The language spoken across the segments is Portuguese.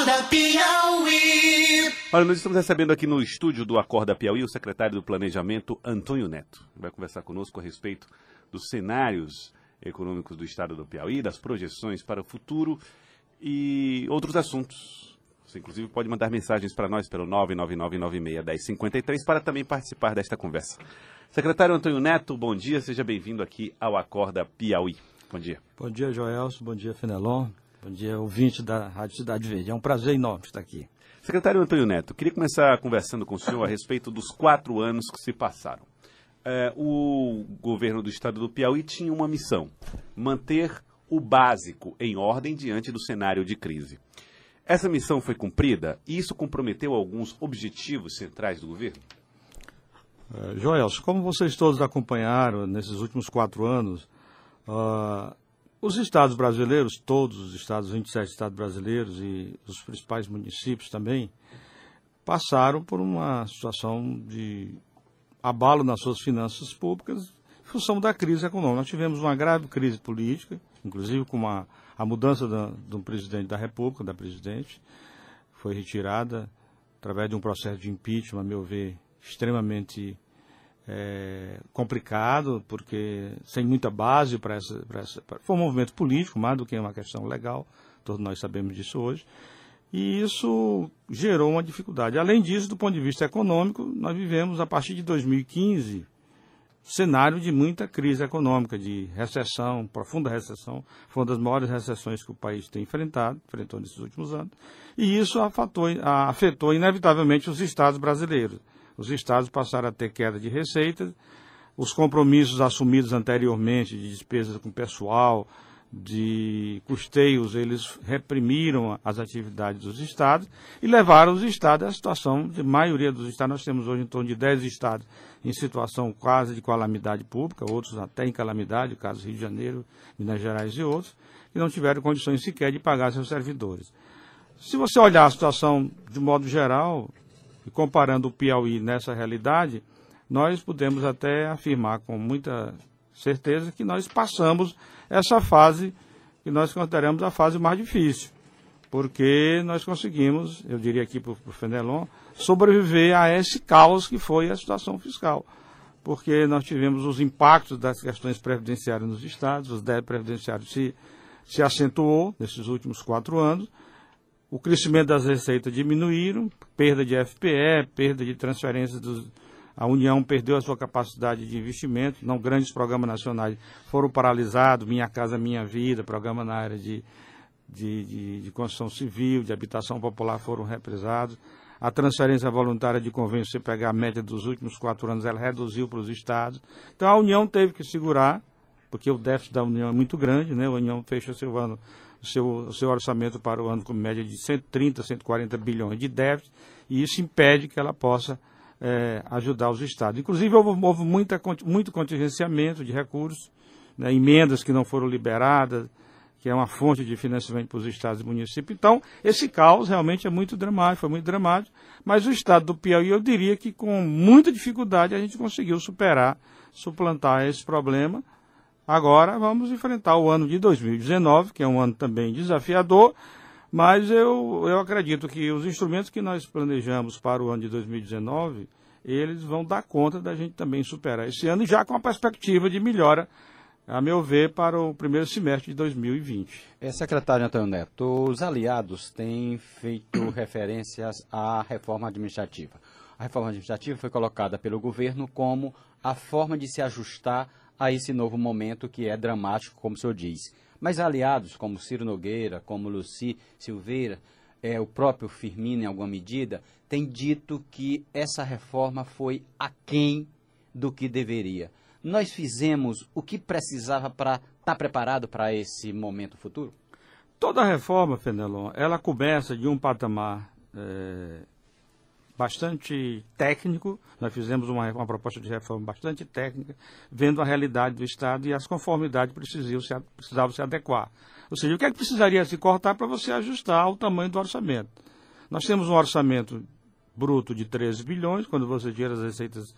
Acorda Piauí. Olha, nós estamos recebendo aqui no estúdio do Acorda Piauí o secretário do Planejamento, Antônio Neto. Vai conversar conosco a respeito dos cenários econômicos do estado do Piauí, das projeções para o futuro e outros assuntos. Você, inclusive, pode mandar mensagens para nós pelo 999961053 para também participar desta conversa. Secretário Antônio Neto, bom dia, seja bem-vindo aqui ao Acorda Piauí. Bom dia. Bom dia, Joelso, bom dia, Fenelon, bom dia, ouvinte da Rádio Cidade Verde. É um prazer enorme estar aqui. Secretário Antônio Neto, queria começar conversando com o senhor a respeito dos quatro anos que se passaram. É, o governo do estado do Piauí tinha uma missão: manter o básico em ordem diante do cenário de crise. Essa missão foi cumprida e isso comprometeu alguns objetivos centrais do governo? Uh, Joelso, como vocês todos acompanharam nesses últimos quatro anos, uh, os estados brasileiros, todos os estados, 27 estados brasileiros e os principais municípios também, passaram por uma situação de abalo nas suas finanças públicas em função da crise econômica. Nós tivemos uma grave crise política, inclusive com uma, a mudança da, do presidente da República, da presidente, foi retirada através de um processo de impeachment, a meu ver, extremamente é, complicado, porque sem muita base para essa, essa foi um movimento político, mais do que uma questão legal, todos nós sabemos disso hoje, e isso gerou uma dificuldade. Além disso, do ponto de vista econômico, nós vivemos a partir de 2015 cenário de muita crise econômica, de recessão, profunda recessão, foi uma das maiores recessões que o país tem enfrentado, enfrentou nesses últimos anos, e isso afetou, afetou inevitavelmente os estados brasileiros os estados passaram a ter queda de receitas, os compromissos assumidos anteriormente de despesas com pessoal, de custeios, eles reprimiram as atividades dos estados e levaram os estados à situação de maioria dos estados. Nós temos hoje em torno de 10 estados em situação quase de calamidade pública, outros até em calamidade, caso Rio de Janeiro, Minas Gerais e outros, que não tiveram condições sequer de pagar seus servidores. Se você olhar a situação de modo geral, e comparando o Piauí nessa realidade, nós podemos até afirmar com muita certeza que nós passamos essa fase que nós consideramos a fase mais difícil, porque nós conseguimos, eu diria aqui para o Fenelon, sobreviver a esse caos que foi a situação fiscal. Porque nós tivemos os impactos das questões previdenciárias nos estados, os débitos previdenciários se, se acentuou nesses últimos quatro anos, o crescimento das receitas diminuíram, perda de FPE, perda de transferências dos, a União perdeu a sua capacidade de investimento, não grandes programas nacionais foram paralisados, Minha Casa Minha Vida, programa na área de, de, de, de construção civil, de habitação popular foram represados. A transferência voluntária de convênio, se pegar a média dos últimos quatro anos, ela reduziu para os estados. Então a União teve que segurar, porque o déficit da União é muito grande, né? A União fecha seu ano o seu, o seu orçamento para o ano com média de 130, 140 bilhões de déficit, e isso impede que ela possa é, ajudar os estados. Inclusive, houve, houve muita, muito contingenciamento de recursos, né, emendas que não foram liberadas, que é uma fonte de financiamento para os estados e municípios. Então, esse caos realmente é muito dramático, foi muito dramático, mas o estado do Piauí, eu diria que com muita dificuldade a gente conseguiu superar, suplantar esse problema, Agora vamos enfrentar o ano de 2019, que é um ano também desafiador, mas eu, eu acredito que os instrumentos que nós planejamos para o ano de 2019, eles vão dar conta da gente também superar esse ano, já com a perspectiva de melhora, a meu ver, para o primeiro semestre de 2020. É, secretário Antônio Neto, os aliados têm feito referências à reforma administrativa. A reforma administrativa foi colocada pelo governo como a forma de se ajustar a esse novo momento que é dramático, como o senhor diz. Mas aliados como Ciro Nogueira, como Luci Silveira, é, o próprio Firmino, em alguma medida, tem dito que essa reforma foi aquém do que deveria. Nós fizemos o que precisava para estar tá preparado para esse momento futuro? Toda reforma, Fenelon, ela começa de um patamar é, bastante técnico. Nós fizemos uma, uma, proposta de reforma bastante técnica, vendo a realidade do Estado e as conformidades precisavam se, precisavam se adequar. Ou seja, o que é que precisaria se cortar para você ajustar ao tamanho do orçamento? Nós temos um orçamento bruto de 13 bilhões, quando você tira as receitas,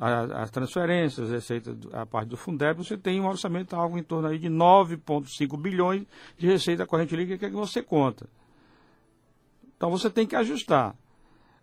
as transferências, as receitas, a parte do Fundeb, você tem um orçamento algo em torno aí de 9,5 bilhões de receita corrente líquida, que é que você conta Então você tem que ajustar.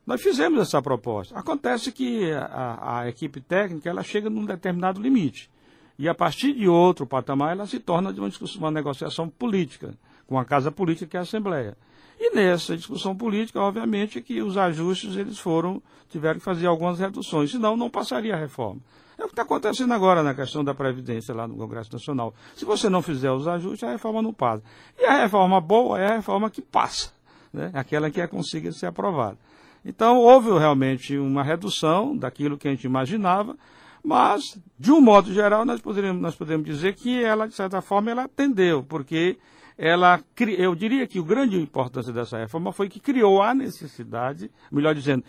Nós fizemos essa proposta. Acontece que a, a, equipe técnica ela chega num determinado limite. E a partir de outro patamar ela se torna de uma, discussão, uma negociação política, com a casa política que é a Assembleia. E nessa discussão política, obviamente, que os ajustes eles foram, tiveram que fazer algumas reduções, senão não passaria a reforma. É o que está acontecendo agora na questão da Previdência lá no Congresso Nacional. Se você não fizer os ajustes, a reforma não passa. E a reforma boa é a reforma que passa, né? aquela que é consiga ser aprovada. Então, houve realmente uma redução daquilo que a gente imaginava, mas, de um modo geral, nós podemos, nós podemos dizer que ela, de certa forma, ela atendeu, porque ela, eu diria que o grande importância dessa reforma foi que criou a necessidade, melhor dizendo,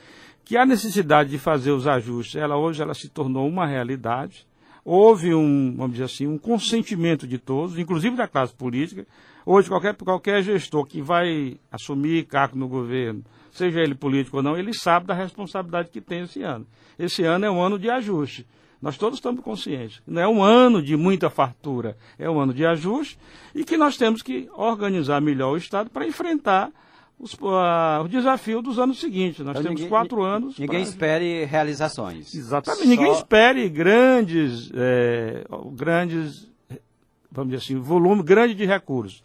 que a necessidade de fazer os ajustes, ela hoje ela se tornou uma realidade. Houve um, vamos dizer assim, um consentimento de todos, inclusive da classe política. Hoje, qualquer, qualquer gestor que vai assumir cargo no governo, seja ele político ou não, ele sabe da responsabilidade que tem esse ano. Esse ano é um ano de ajuste. Nós todos estamos conscientes. Não é um ano de muita fartura, é um ano de ajuste e que nós temos que organizar melhor o Estado para enfrentar os, uh, o desafio dos anos seguintes. Nós então, temos ninguém, quatro anos. Ninguém espere realizações. Exatamente. Só... Ninguém espere grandes, é, grandes, vamos dizer assim, volume grande de recursos.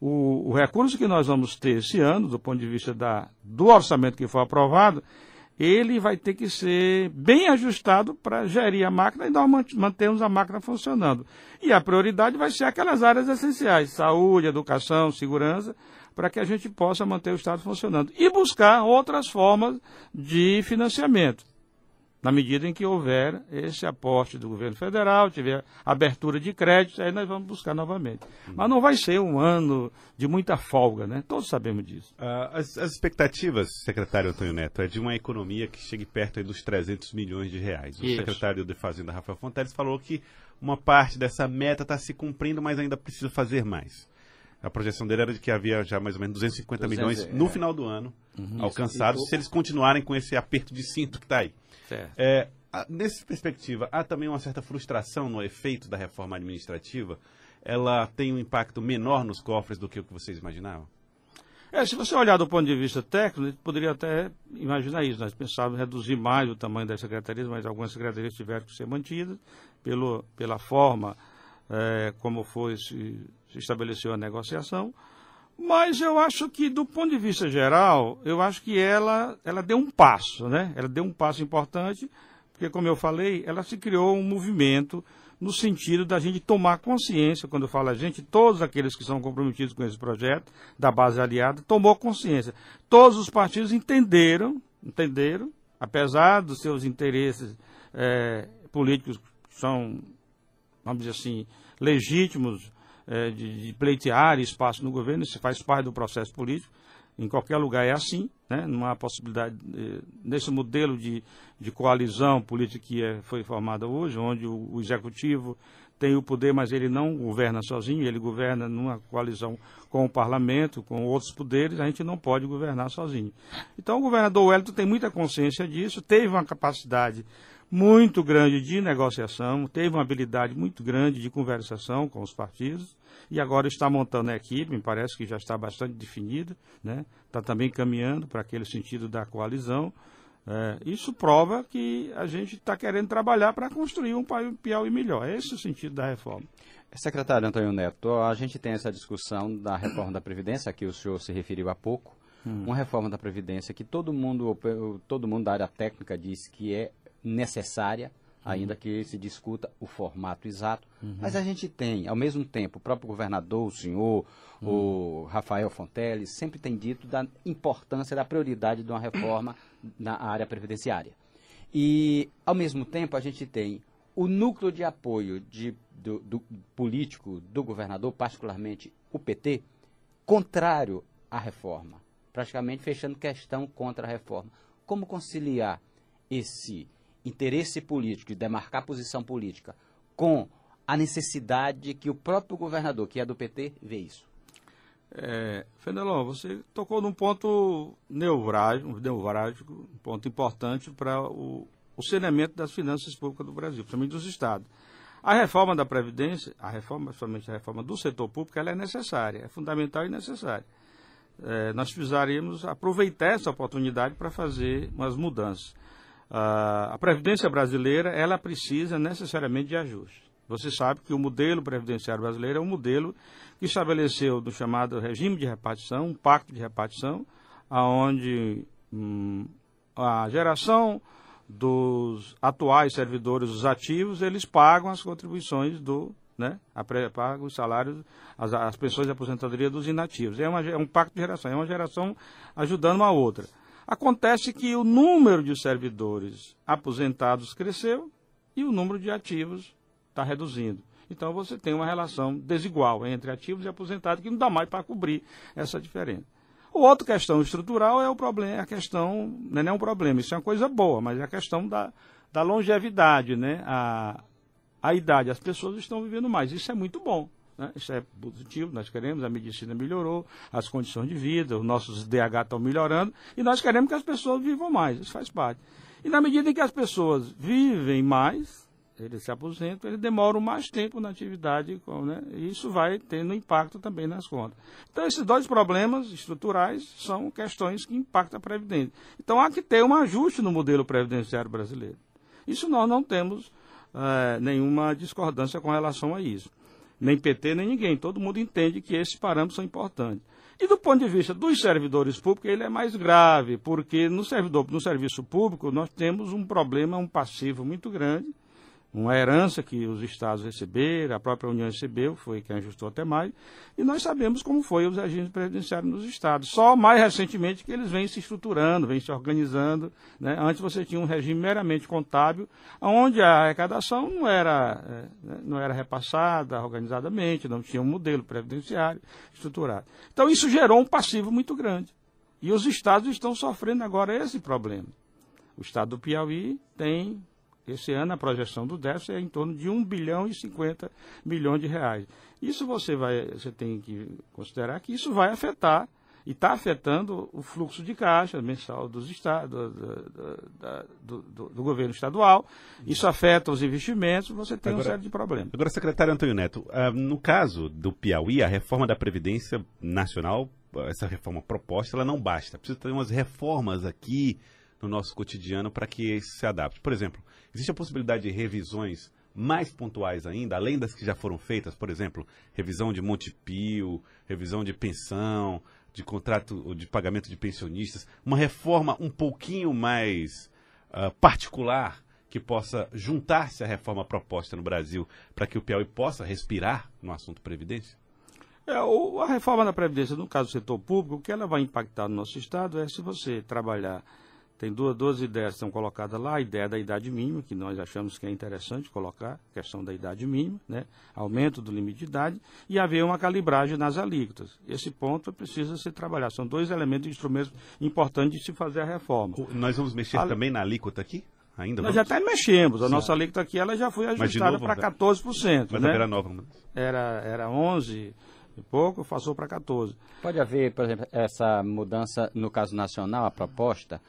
O, o, recurso que nós vamos ter esse ano, do ponto de vista da, do orçamento que foi aprovado, ele vai ter que ser bem ajustado para gerir a máquina e nós mantermos a máquina funcionando. E a prioridade vai ser aquelas áreas essenciais, saúde, educação, segurança, para que a gente possa manter o Estado funcionando. E buscar outras formas de financiamento na medida em que houver esse aporte do governo federal, tiver abertura de crédito, aí nós vamos buscar novamente. Mas não vai ser um ano de muita folga, né? Todos sabemos disso. Uh, as, as, expectativas, secretário Antônio Neto, é de uma economia que chegue perto dos 300 milhões de reais. O Isso. secretário de Fazenda, Rafael Fonteles, falou que uma parte dessa meta está se cumprindo, mas ainda precisa fazer mais. A projeção dele era de que havia já mais ou menos 250 200, milhões no é. final do ano uhum, alcançados, se eles continuarem com esse aperto de cinto que está aí. É, nessa perspectiva, há também uma certa frustração no efeito da reforma administrativa? Ela tem um impacto menor nos cofres do que o que vocês imaginavam? É, se você olhar do ponto de vista técnico, poderia até imaginar isso. Nós pensávamos reduzir mais o tamanho das secretarias, mas algumas secretarias tiveram que ser mantidas pelo, pela forma é, como foi se, se estabeleceu a negociação. Mas eu acho que, do ponto de vista geral, eu acho que ela, ela deu um passo, né? Ela deu um passo importante, porque, como eu falei, ela se criou um movimento no sentido da gente tomar consciência, quando eu falo a gente, todos aqueles que são comprometidos com esse projeto, da base aliada, tomou consciência. Todos os partidos entenderam, entenderam, apesar dos seus interesses é, políticos, que são, vamos dizer assim, legítimos, é, de, de pleitear espaço no governo, isso faz parte do processo político. Em qualquer lugar é assim, né? não há possibilidade, eh, nesse modelo de, de coalizão política que é, foi formada hoje, onde o, o, executivo tem o poder, mas ele não governa sozinho, ele governa numa coalizão com o parlamento, com outros poderes, a gente não pode governar sozinho. Então o governador Wellington tem muita consciência disso, teve uma capacidade muito grande de negociação, teve uma habilidade muito grande de conversação com os partidos e agora está montando a equipe, me parece que já está bastante definida, né? está também caminhando para aquele sentido da coalizão. É, isso prova que a gente está querendo trabalhar para construir um Piauí melhor. É esse o sentido da reforma. Secretário Antônio Neto, a gente tem essa discussão da reforma da Previdência, que o senhor se referiu há pouco. Hum. Uma reforma da Previdência que todo mundo, todo mundo da área técnica diz que é necessária, uhum. ainda que se discuta o formato exato. Uhum. Mas a gente tem, ao mesmo tempo, o próprio governador, o senhor, uhum. o Rafael Fonteles, sempre tem dito da importância, da prioridade de uma reforma na área previdenciária. E, ao mesmo tempo, a gente tem o núcleo de apoio de, do, do político do governador, particularmente o PT, contrário à reforma, praticamente fechando questão contra a reforma. Como conciliar esse interesse político, de demarcar posição política, com a necessidade que o próprio governador, que é do PT, vê isso? É, Fenelon, você tocou num ponto neurálgico, neurálgico um ponto importante para o, o saneamento das finanças públicas do Brasil, principalmente dos estados. A reforma da Previdência, a reforma, principalmente a reforma do setor público, ela é necessária, é fundamental e necessária. é, nós precisaríamos aproveitar essa oportunidade para fazer umas mudanças. Ah, a Previdência brasileira, ela precisa necessariamente de ajuste. Você sabe que o modelo previdenciário brasileiro é um modelo que estabeleceu do chamado regime de repartição, um pacto de repartição, aonde hum, a geração dos atuais servidores, os ativos, eles pagam as contribuições do, né, a, pagam os salários, as, as pensões de aposentadoria dos inativos. É, uma, é um pacto de geração, é uma geração ajudando uma outra. Acontece que o número de servidores aposentados cresceu e o número de ativos está reduzindo. Então você tem uma relação desigual entre ativos e aposentados que não dá mais para cobrir essa diferença. Outra questão estrutural é o problema, a questão, não é nem um problema, isso é uma coisa boa, mas é a questão da, da longevidade, né? A, a idade, as pessoas estão vivendo mais, isso é muito bom. Né? Isso é positivo, nós queremos, a medicina melhorou, as condições de vida, os nossos DH estão melhorando, e nós queremos que as pessoas vivam mais, isso faz parte. E na medida em que as pessoas vivem mais, eles se aposentam, eles demoram mais tempo na atividade, né? e isso vai tendo impacto também nas contas. Então, esses dois problemas estruturais são questões que impactam a Previdência. Então, há que ter um ajuste no modelo previdenciário brasileiro. Isso nós não temos é, nenhuma discordância com relação a isso. Nem PT, nem ninguém. Todo mundo entende que esses parâmetros são importantes. E do ponto de vista dos servidores públicos, ele é mais grave, porque no, servidor, no serviço público nós temos um problema, um passivo muito grande, uma herança que os estados receberam, a própria União recebeu, foi quem ajustou até mais, e nós sabemos como foi os regimes previdenciários nos estados. Só mais recentemente que eles vêm se estruturando, vêm se organizando. Né? Antes você tinha um regime meramente contábil, onde a arrecadação não era, é, né, não era repassada organizadamente, não tinha um modelo previdenciário estruturado. Então isso gerou um passivo muito grande. E os estados estão sofrendo agora esse problema. O estado do Piauí tem esse ano a projeção do déficit é em torno de 1 bilhão e 50 milhões de reais. Isso você vai, você tem que considerar que isso vai afetar e está afetando o fluxo de caixa mensal dos estados, do, do, do, do, governo estadual. Isso afeta os investimentos, você tem agora, uma série de problemas. Agora, secretário Antônio Neto, uh, no caso do Piauí, a reforma da Previdência Nacional, essa reforma proposta, ela não basta. Precisa ter umas reformas aqui no nosso cotidiano para que se adapte. Por exemplo, existe a possibilidade de revisões mais pontuais ainda, além das que já foram feitas, por exemplo, revisão de Montepio, revisão de pensão, de contrato de pagamento de pensionistas, uma reforma um pouquinho mais uh, particular que possa juntar-se à reforma proposta no Brasil para que o Piauí possa respirar no assunto Previdência? É, o, a reforma da Previdência, no caso do setor público, o que ela vai impactar no nosso Estado é se você trabalhar tem duas, duas ideias que são colocadas lá, a ideia da idade mínima, que nós achamos que é interessante colocar, questão da idade mínima, né? aumento do limite de idade, e haver uma calibragem nas alíquotas. Esse ponto precisa ser trabalhado. São dois elementos, instrumentos importantes de se fazer a reforma. Nós vamos mexer a... também na alíquota aqui? Ainda Nós vamos? já até mexemos. A Sim. nossa alíquota aqui ela já foi ajustada para 14%. Mas né? era nova. Era, era 11% e pouco, passou para 14%. Pode haver, por exemplo, essa mudança no caso nacional, a proposta,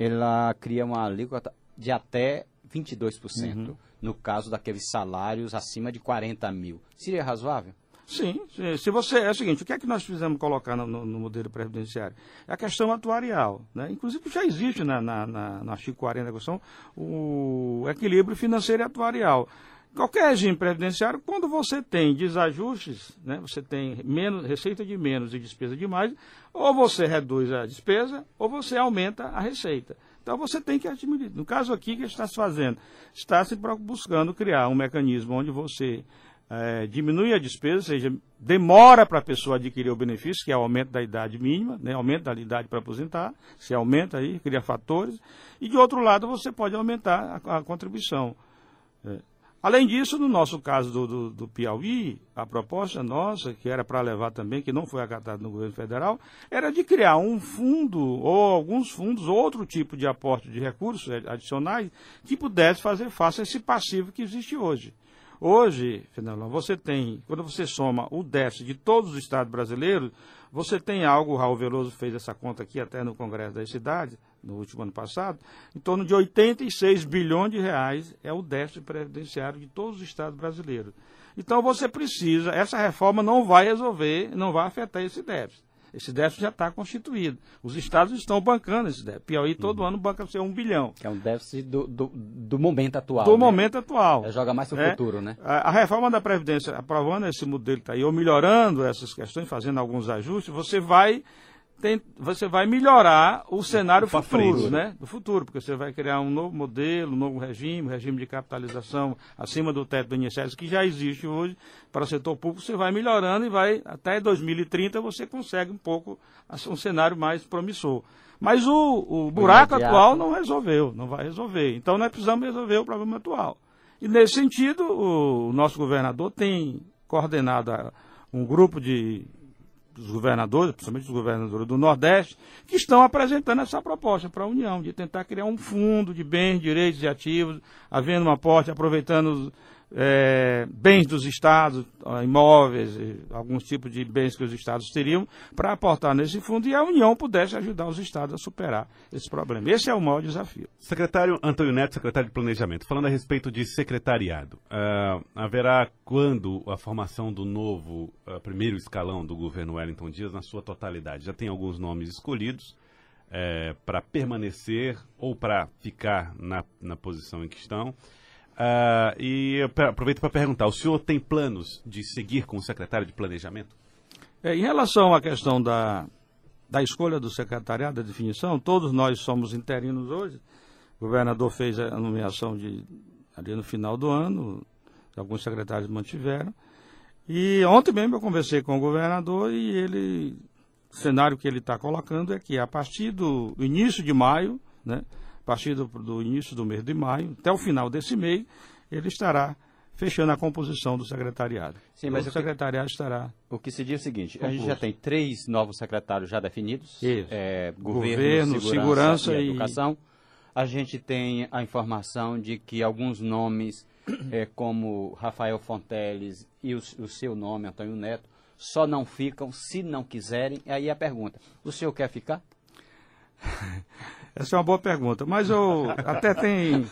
ela cria uma alíquota de até 22%, uhum. no caso daqueles salários acima de 40 mil. Seria razoável? Sim, se você é o seguinte, o que é que nós fizemos colocar no, no, no modelo previdenciário? É a questão atuarial, né? Inclusive já existe na, na, na, no artigo 40 da Constituição o equilíbrio financeiro e atuarial. Qualquer regime previdenciário, quando você tem desajustes, né, você tem menos, receita de menos e despesa de mais, ou você reduz a despesa, ou você aumenta a receita. Então você tem que administrar. No caso aqui, o que está se fazendo? Está se buscando criar um mecanismo onde você é, diminui a despesa, ou seja, demora para a pessoa adquirir o benefício, que é o aumento da idade mínima, né, aumento da idade para aposentar, se aumenta aí, cria fatores, e de outro lado você pode aumentar a, a contribuição. É. Além disso, no nosso caso do, do, do Piauí, a proposta nossa, que era para levar também, que não foi acatada no governo federal, era de criar um fundo, ou alguns fundos, outro tipo de aporte de recursos adicionais, que pudesse fazer face a esse passivo que existe hoje. Hoje, Fernando, você tem, quando você soma o déficit de todos os estados brasileiros, você tem algo, o Raul Veloso fez essa conta aqui até no Congresso das Cidades, no último ano passado, em torno de 86 bilhões de reais é o déficit previdenciário de todos os estados brasileiros. Então você precisa, essa reforma não vai resolver, não vai afetar esse déficit. Esse déficit já está constituído. Os estados estão bancando esse déficit. Piauí todo ano banca seu um bilhão. Que é um déficit do, do, do momento atual. Do né? momento atual. É, joga mais para o É. futuro, né? A, a reforma da Previdência, aprovando esse modelo que está aí, ou melhorando essas questões, fazendo alguns ajustes, você vai, tem- você vai melhorar o cenário pra futuro, frente. né? Do futuro, porque você vai criar um novo modelo, um novo regime, um regime de capitalização acima do teto do INSS, que já existe hoje para o setor público, você vai melhorando e vai, até 2030, você consegue um pouco, um cenário mais promissor. Mas o, o buraco imediato. atual não resolveu, não vai resolver. Então nós precisamos resolver o problema atual. E nesse sentido, o nosso governador tem coordenado um grupo de dos governadores, principalmente os governadores do Nordeste, que estão apresentando essa proposta para a União, de tentar criar um fundo de bens, direitos e ativos, havendo um aporte, aproveitando os eh, bens dos estados, imóveis, alguns tipos de bens que os estados teriam, para aportar nesse fundo e a União pudesse ajudar os estados a superar esse problema. Esse é o maior desafio. Secretário Antônio Neto, secretário de Planejamento, falando a respeito de secretariado, ah, haverá quando a formação do novo ah, primeiro escalão do governo Wellington Dias na sua totalidade? Já tem alguns nomes escolhidos para permanecer ou para ficar na, na posição em que estão. Ah, e aproveito para perguntar: o senhor tem planos de seguir com o secretário de Planejamento? É, em relação à questão da, da escolha do secretariado, da definição, todos nós somos interinos hoje. O governador fez a nomeação de, ali no final do ano, alguns secretários mantiveram. E ontem mesmo eu conversei com o governador e ele, o cenário que ele está colocando é que a partir do início de maio, né, partir do, do início do mês de maio, até o final desse mês, ele estará fechando a composição do secretariado. Sim, mas o o que- secretariado estará O que se diz é o seguinte, a gente já tem três novos secretários já definidos. Isso. É, Governo, governo, segurança segurança, e e- educação. A gente tem a informação de que alguns nomes, é, como Rafael Fonteles e o, o seu nome, Antônio Neto, só não ficam se não quiserem. Aí a pergunta, o senhor quer ficar? Essa é uma boa pergunta, mas eu até tem,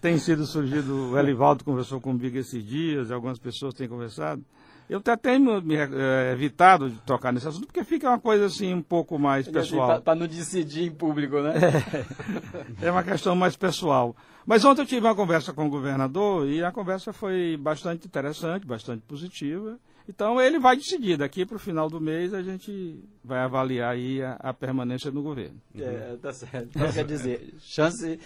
tem sido surgido, o Elivaldo conversou comigo esses dias, algumas pessoas têm conversado. Eu até tenho me, eh, evitado de tocar nesse assunto, porque fica uma coisa assim um pouco mais pessoal. Para não decidir em público, né? É uma questão mais pessoal. Mas ontem eu tive uma conversa com o governador e a conversa foi bastante interessante, bastante positiva. Então ele vai decidir, daqui para o final do mês a gente vai avaliar aí a, a permanência no governo. É, tá certo. Então quer dizer, chance.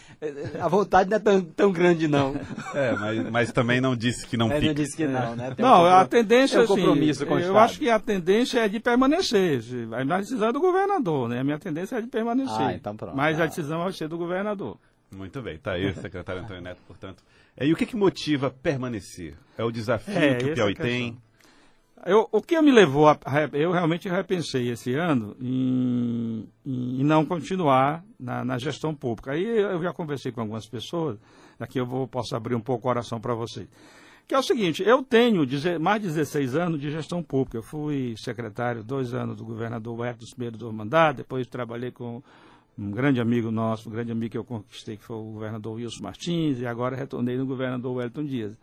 A vontade não é tão, tão grande, não. É, mas, mas também não disse que não Ele não disse que não, né? Tem um Não, compro- a tendência tem um assim, compromisso com o eu acho que a tendência é de permanecer. A decisão é do governador, né? A minha tendência é de permanecer. Ah, então pronto. Mas Ah. a decisão vai ser do governador. Muito bem, tá aí o secretário Antônio Neto, portanto. É, e o que, que motiva permanecer? É o desafio É, que o Piauí é tem? Eu, o que me levou a, eu realmente repensei esse ano em, em não continuar na, na gestão pública. Aí eu já conversei com algumas pessoas, daqui eu vou, posso abrir um pouco o coração para vocês. Que é o seguinte, eu tenho mais de 16 anos de gestão pública. Eu fui secretário dois anos do governador Huerta dos primeiros do mandato, depois trabalhei com um grande amigo nosso, um grande amigo que eu conquistei, que foi o governador Wilson Martins, e agora retornei no governador Wellington Dias.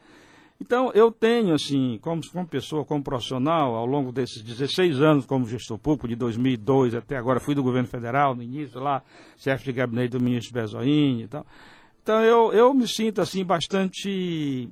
Então, eu tenho, assim, como, como pessoa, como profissional, ao longo desses 16 anos como gestor público, de 2002 até agora, fui do governo federal, no início lá, chefe de gabinete do ministro Bezoini e tal. Então, eu, eu me sinto, assim, bastante...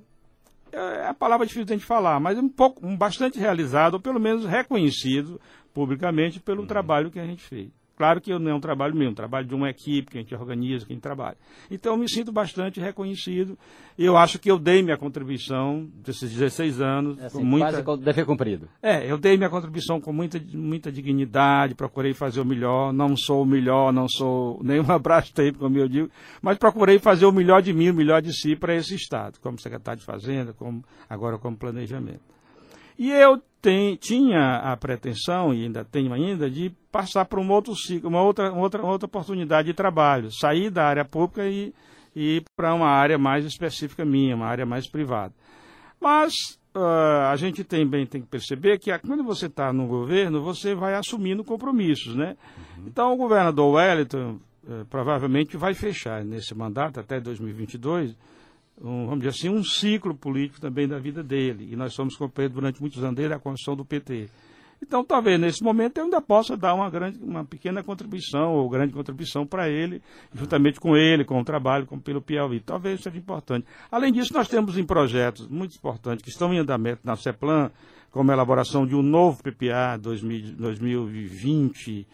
É a palavra difícil de a gente falar, mas um pouco, um bastante realizado, ou pelo menos reconhecido publicamente pelo trabalho que a gente fez. Claro que não é um trabalho meu, é um trabalho de uma equipe que a gente organiza, que a gente trabalha. Então, eu me sinto bastante reconhecido eu acho que eu dei minha contribuição desses 16 anos É assim, com muita... Quase dever cumprido. É, eu dei minha contribuição com muita, muita dignidade, procurei fazer o melhor, não sou o melhor, não sou nenhum abraço tempo, como eu digo, mas procurei fazer o melhor de mim, o melhor de si para esse Estado, como secretário de Fazenda, como, agora como planejamento. E eu tem, tinha a pretensão, e ainda tenho ainda, de passar para um outro ciclo, uma outra, outra, outra oportunidade de trabalho, sair da área pública e, e ir para uma área mais específica minha, uma área mais privada. Mas ah, a gente também tem que perceber que quando você está no governo, você vai assumindo compromissos, né? Então o governador Wellington eh, provavelmente vai fechar nesse mandato até 2022 um, vamos dizer assim, um ciclo político também da vida dele. E nós somos companheiros durante muitos anos desde a construção do PT. Então, talvez nesse momento eu ainda possa dar uma, grande, uma pequena contribuição, ou grande contribuição para ele, juntamente com ele, com o trabalho, com pelo Piauí. Talvez seja importante. Além disso, nós temos em projetos muito importantes que estão em andamento na CEPLAN, como a elaboração de um novo PPA 2020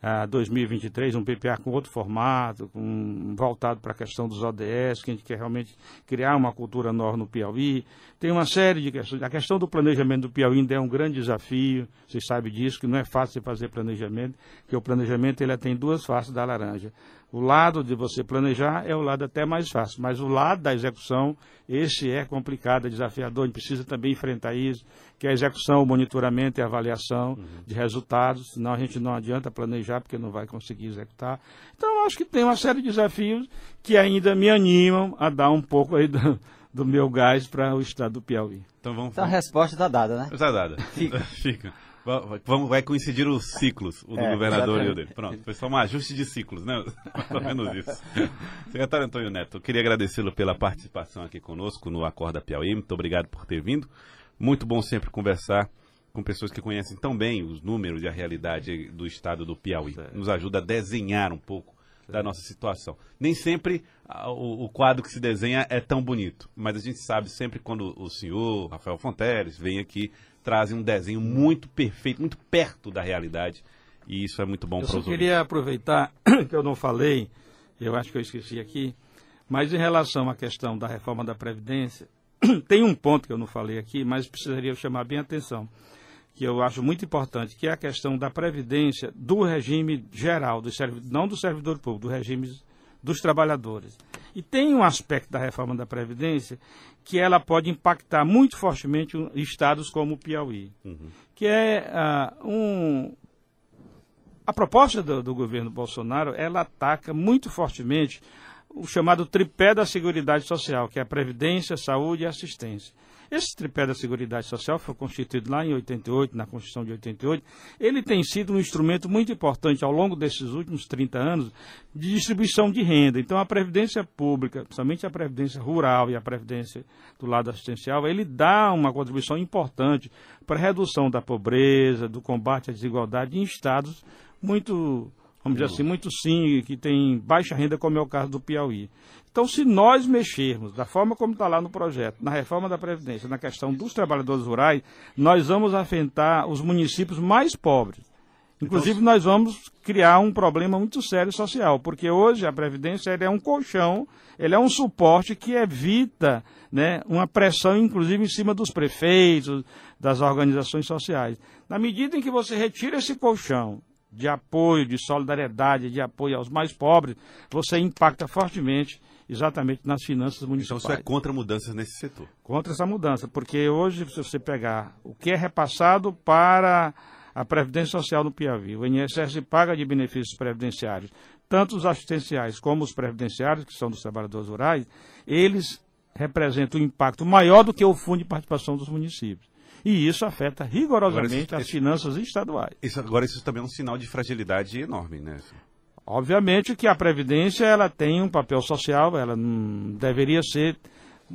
a 2023, um PPA com outro formato, com, voltado para a questão dos ODS, que a gente quer realmente criar uma cultura nova no Piauí. Tem uma série de questões. A questão do planejamento do Piauí ainda é um grande desafio, vocês sabem disso, que não é fácil fazer planejamento, que o planejamento ele tem duas faces da laranja. O lado de você planejar é o lado até mais fácil, mas o lado da execução, esse é complicado, é desafiador, a gente precisa também enfrentar isso, que é a execução, o monitoramento e a avaliação uhum. de resultados, senão a gente não adianta planejar porque não vai conseguir executar. Então, eu acho que tem uma série de desafios que ainda me animam a dar um pouco aí do, do meu gás para o estado do Piauí. Então, vamos... Então a resposta está dada, né? Está dada. Fica. Fica. Vamos, vai coincidir os ciclos, o do é, governador exatamente. e o dele. Pronto, foi só um ajuste de ciclos, né? Mais ou menos isso. Secretário Antônio Neto, eu queria agradecê-lo pela participação aqui conosco no Acorda Piauí. Muito obrigado por ter vindo. Muito bom sempre conversar com pessoas que conhecem tão bem os números e a realidade do estado do Piauí. Nos ajuda a desenhar um pouco da nossa situação. Nem sempre o, o, quadro que se desenha é tão bonito, mas a gente sabe sempre quando o senhor, Rafael Fonteles, vem aqui trazem um desenho muito perfeito, muito perto da realidade. E isso é muito bom para os Eu queria aproveitar que eu não falei, eu acho que eu esqueci aqui, mas em relação à questão da reforma da Previdência, tem um ponto que eu não falei aqui, mas precisaria chamar bem a atenção, que eu acho muito importante, que é a questão da Previdência do regime geral, do não do servidor público, do regime dos trabalhadores. E tem um aspecto da reforma da Previdência que ela pode impactar muito fortemente estados como o Piauí, uhum. que é uh, um... A proposta do, do governo Bolsonaro, ela ataca muito fortemente o chamado tripé da Seguridade Social, que é a Previdência, Saúde e Assistência. Esse tripé da Seguridade Social foi constituído lá em 88, na Constituição de 88. Ele tem sido um instrumento muito importante ao longo desses últimos 30 anos de distribuição de renda. Então, a Previdência Pública, principalmente a Previdência Rural e a Previdência do lado assistencial, ele dá uma contribuição importante para a redução da pobreza, do combate à desigualdade em estados muito vamos dizer assim, muito sim, que tem baixa renda, como é o caso do Piauí. Então, se nós mexermos da forma como está lá no projeto, na reforma da Previdência, na questão dos trabalhadores rurais, nós vamos afetar os municípios mais pobres. Inclusive, nós vamos criar um problema muito sério social, porque hoje a Previdência é um colchão, ele é um suporte que evita né, uma pressão, inclusive, em cima dos prefeitos, das organizações sociais. Na medida em que você retira esse colchão de apoio, de solidariedade, de apoio aos mais pobres, você impacta fortemente exatamente nas finanças municipais. Então você é contra mudanças nesse setor? Contra essa mudança, porque hoje, se você pegar o que é repassado para a Previdência Social no Piauí, o INSS paga de benefícios previdenciários, tanto os assistenciais como os previdenciários, que são dos trabalhadores rurais, eles representam um impacto maior do que o fundo de participação dos municípios. E isso afeta rigorosamente agora, as finanças estaduais. Isso, agora, isso também é um sinal de fragilidade enorme, né? Obviamente que a Previdência ela tem um papel social, ela não deveria ser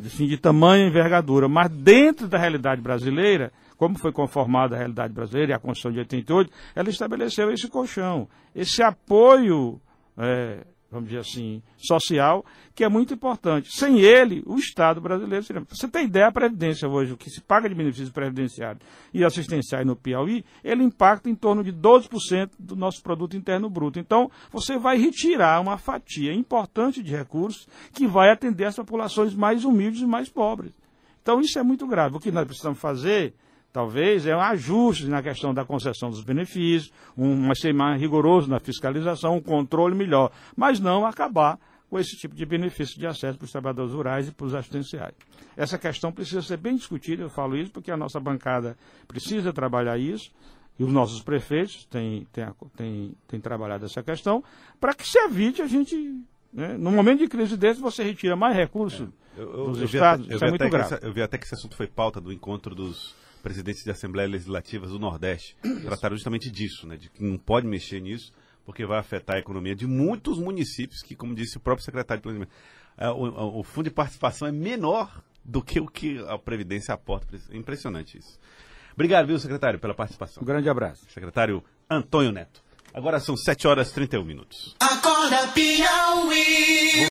assim, de tamanha envergadura, mas dentro da realidade brasileira, como foi conformada a realidade brasileira e a Constituição de 88, ela estabeleceu esse colchão, esse apoio é, vamos dizer assim, social, que é muito importante. Sem ele, o Estado brasileiro seria. Você tem ideia, a Previdência hoje, o que se paga de benefícios previdenciários e assistenciais no Piauí, ele impacta em torno de 12% do nosso produto interno bruto. Então, você vai retirar uma fatia importante de recursos que vai atender as populações mais humildes e mais pobres. Então, isso é muito grave. O que nós precisamos fazer talvez, é um ajuste na questão da concessão dos benefícios, um, ser mais rigoroso na fiscalização, um controle melhor, mas não acabar com esse tipo de benefício de acesso para os trabalhadores rurais e para os assistenciais. Essa questão precisa ser bem discutida, eu falo isso porque a nossa bancada precisa trabalhar isso, e os nossos prefeitos têm, têm, têm, têm trabalhado essa questão, para que se evite a gente né? No momento de crise desse, você retira mais recursos é. eu, eu, dos eu estados. Até, isso é muito grave. Essa, eu vi até que esse assunto foi pauta do encontro dos presidentes de Assembleias Legislativas do Nordeste Isso. trataram justamente disso, né, de que não pode mexer nisso, porque vai afetar a economia de muitos municípios que, como disse o próprio secretário de Planejamento, é, o, o, fundo de participação é menor do que o que a Previdência aporta. É impressionante isso. Obrigado, viu, secretário, pela participação. Um grande abraço. Secretário Antônio Neto. Agora são 7 horas e 31 minutos. Acorda Piauí.